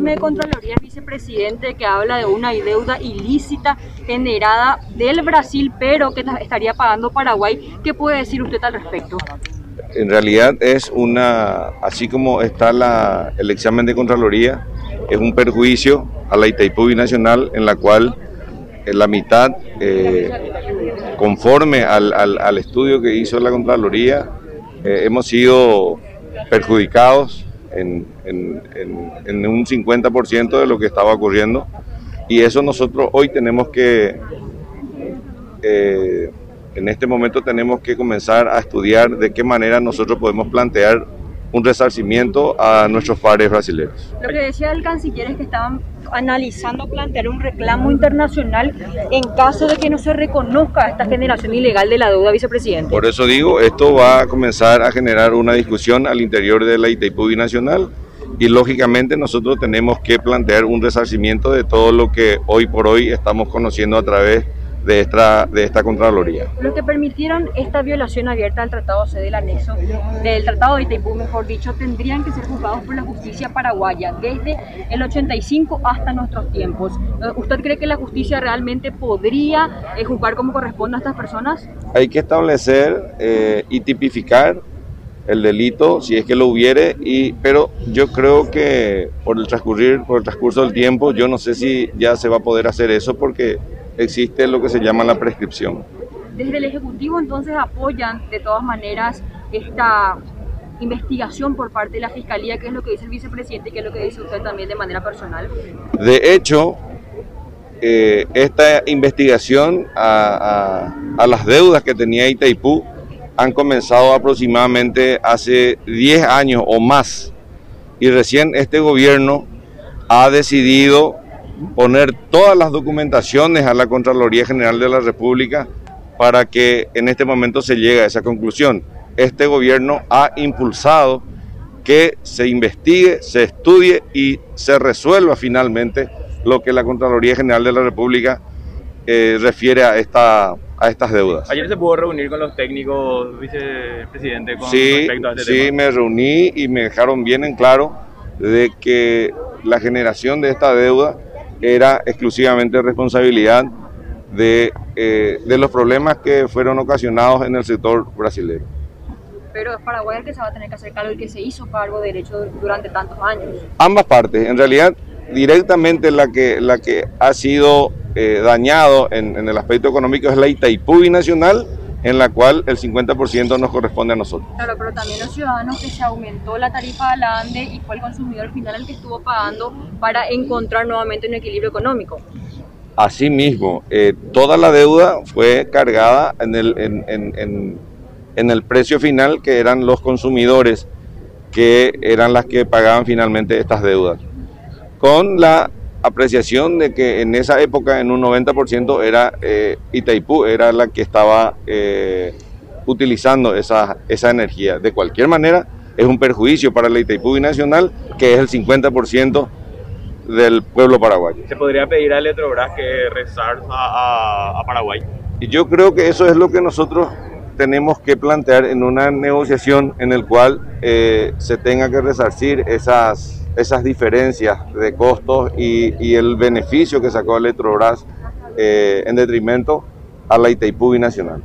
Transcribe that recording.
informe de Contraloría vicepresidente que habla de una deuda ilícita generada del Brasil, pero que estaría pagando Paraguay. ¿Qué puede decir usted al respecto? En realidad es una, así como está la, el examen de Contraloría, es un perjuicio a la Itaipú Binacional en la cual eh, la mitad, eh, conforme al, al, estudio que hizo la Contraloría, eh, hemos sido perjudicados en, en, un 50% de lo que estaba ocurriendo. Y eso nosotros hoy tenemos que, eh, en este momento tenemos que comenzar a estudiar de qué manera nosotros podemos plantear un resarcimiento a nuestros pares brasileños. Lo que decía el canciller es que estaban analizando plantear un reclamo internacional en caso de que no se reconozca esta generación ilegal de la deuda, vicepresidente. Por eso digo, esto va a comenzar a generar una discusión al interior de la Itaipú Binacional y lógicamente nosotros tenemos que plantear un resarcimiento de todo lo que hoy por hoy estamos conociendo a través de de esta, de esta Contraloría. Los que permitieron esta violación abierta al Tratado C del anexo, del Tratado de Itaipú, mejor dicho, tendrían que ser juzgados por la justicia paraguaya desde el 85 hasta nuestros tiempos. Eh, ¿Usted cree que la justicia realmente podría eh, juzgar como corresponde a estas personas? Hay que establecer eh, y tipificar el delito si es que lo hubiere y pero yo creo que por el transcurrir por el transcurso del tiempo yo no sé si ya se va a poder hacer eso porque existe lo que se llama la prescripción. Desde el Ejecutivo entonces apoyan de todas maneras esta investigación por parte de la Fiscalía, que es lo que dice el vicepresidente y que es lo que dice usted también de manera personal. De hecho, eh, esta investigación a, a, las deudas que tenía Itaipú han comenzado aproximadamente hace 10 años o más y recién este gobierno ha decidido poner todas las documentaciones a la Contraloría General de la República para que en este momento se llegue a esa conclusión. Este gobierno ha impulsado que se investigue, se estudie y se resuelva finalmente lo que la Contraloría General de la República eh, refiere a, esta, a estas deudas. Ayer se pudo reunir con los técnicos, vicepresidente, con sí, respecto a este sí, me reuní y me dejaron bien en claro de que la generación de esta deuda era exclusivamente responsabilidad de, eh, de los problemas que fueron ocasionados en el sector brasileño. Pero es Paraguay el que se va a tener que hacer cargo, el que se hizo cargo de derecho durante tantos años. Ambas partes, en realidad directamente la que, la que ha sido eh, dañado en, en, el aspecto económico es la Itaipú Nacional en la cual el 50% nos corresponde a nosotros. Claro, pero también los ciudadanos que se aumentó la tarifa de la ANDE y fue el consumidor final el que estuvo pagando para encontrar nuevamente un equilibrio económico. Asimismo, eh, toda la deuda fue cargada en el, en, en, en el precio final que eran los consumidores que eran las que pagaban finalmente estas deudas. Con la apreciación de que en esa época en un 90% era eh, Itaipú, era la que estaba eh, utilizando esa, esa energía. De cualquier manera, es un perjuicio para la Itaipú Nacional, que es el 50% del pueblo paraguayo. ¿Se podría pedir a Electrobras que rezar a, a, Paraguay? Y yo creo que eso es lo que nosotros tenemos que plantear en una negociación en el cual eh, se tenga que resarcir esas esas diferencias de costos y, el beneficio que sacó Electrobras eh, en detrimento a la Itaipú Nacional.